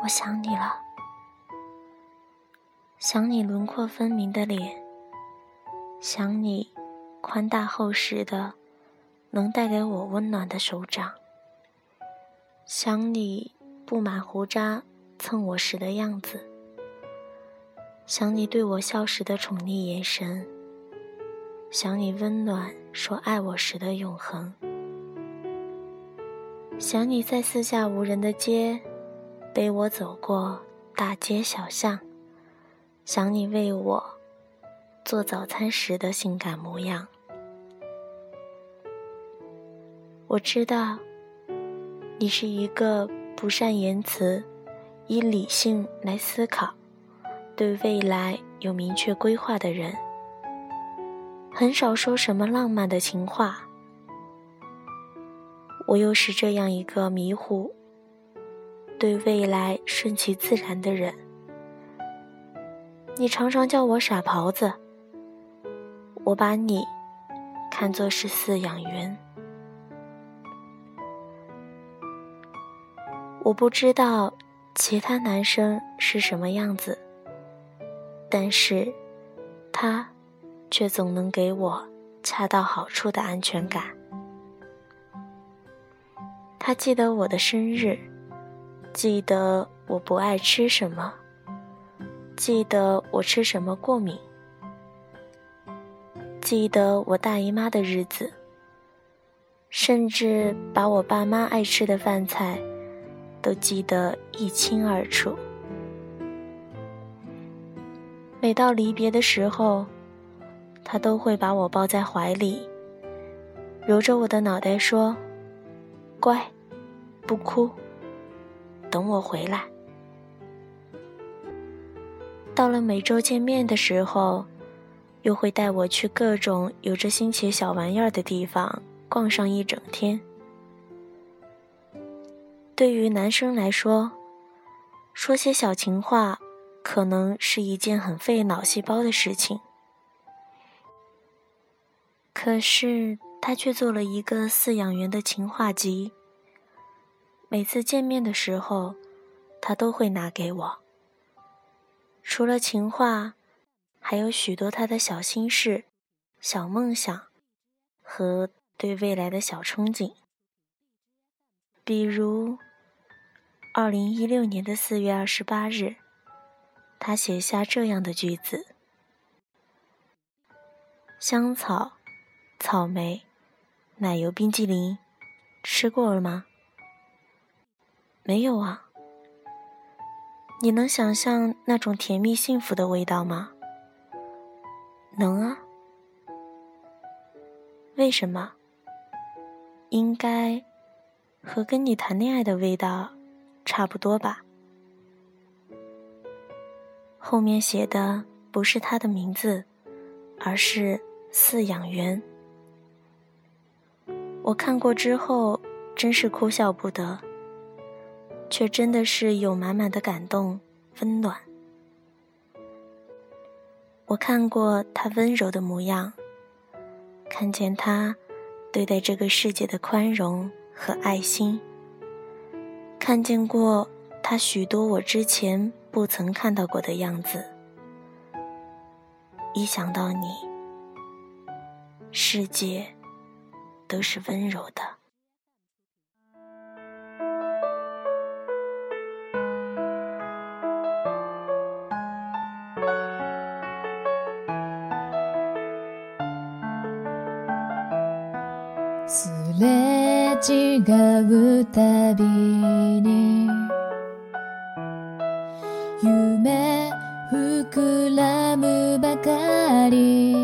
我想你了，想你轮廓分明的脸，想你宽大厚实的能带给我温暖的手掌，想你布满胡渣蹭我时的样子，想你对我笑时的宠溺眼神，想你温暖说爱我时的永恒，想你在四下无人的街。背我走过大街小巷，想你为我做早餐时的性感模样。我知道，你是一个不善言辞、以理性来思考、对未来有明确规划的人，很少说什么浪漫的情话。我又是这样一个迷糊。对未来顺其自然的人，你常常叫我傻狍子。我把你看作是饲养员。我不知道其他男生是什么样子，但是他却总能给我恰到好处的安全感。他记得我的生日。记得我不爱吃什么，记得我吃什么过敏，记得我大姨妈的日子，甚至把我爸妈爱吃的饭菜都记得一清二楚。每到离别的时候，他都会把我抱在怀里，揉着我的脑袋说：“乖，不哭。”等我回来。到了每周见面的时候，又会带我去各种有着新奇小玩意儿的地方逛上一整天。对于男生来说，说些小情话，可能是一件很费脑细胞的事情。可是他却做了一个饲养员的情话集。每次见面的时候，他都会拿给我。除了情话，还有许多他的小心事、小梦想和对未来的小憧憬。比如，二零一六年的四月二十八日，他写下这样的句子：“香草、草莓、奶油冰激凌，吃过了吗？”没有啊，你能想象那种甜蜜幸福的味道吗？能啊。为什么？应该和跟你谈恋爱的味道差不多吧。后面写的不是他的名字，而是饲养员。我看过之后，真是哭笑不得。却真的是有满满的感动、温暖。我看过他温柔的模样，看见他对待这个世界的宽容和爱心，看见过他许多我之前不曾看到过的样子。一想到你，世界都是温柔的。すれ違うたびに夢膨らむばかり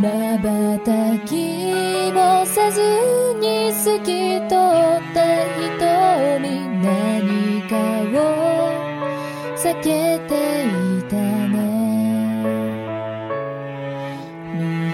瞬きもせずに透き通った瞳何かを避けていたる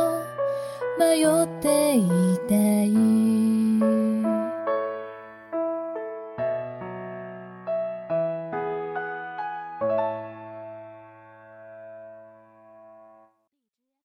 迷っていたい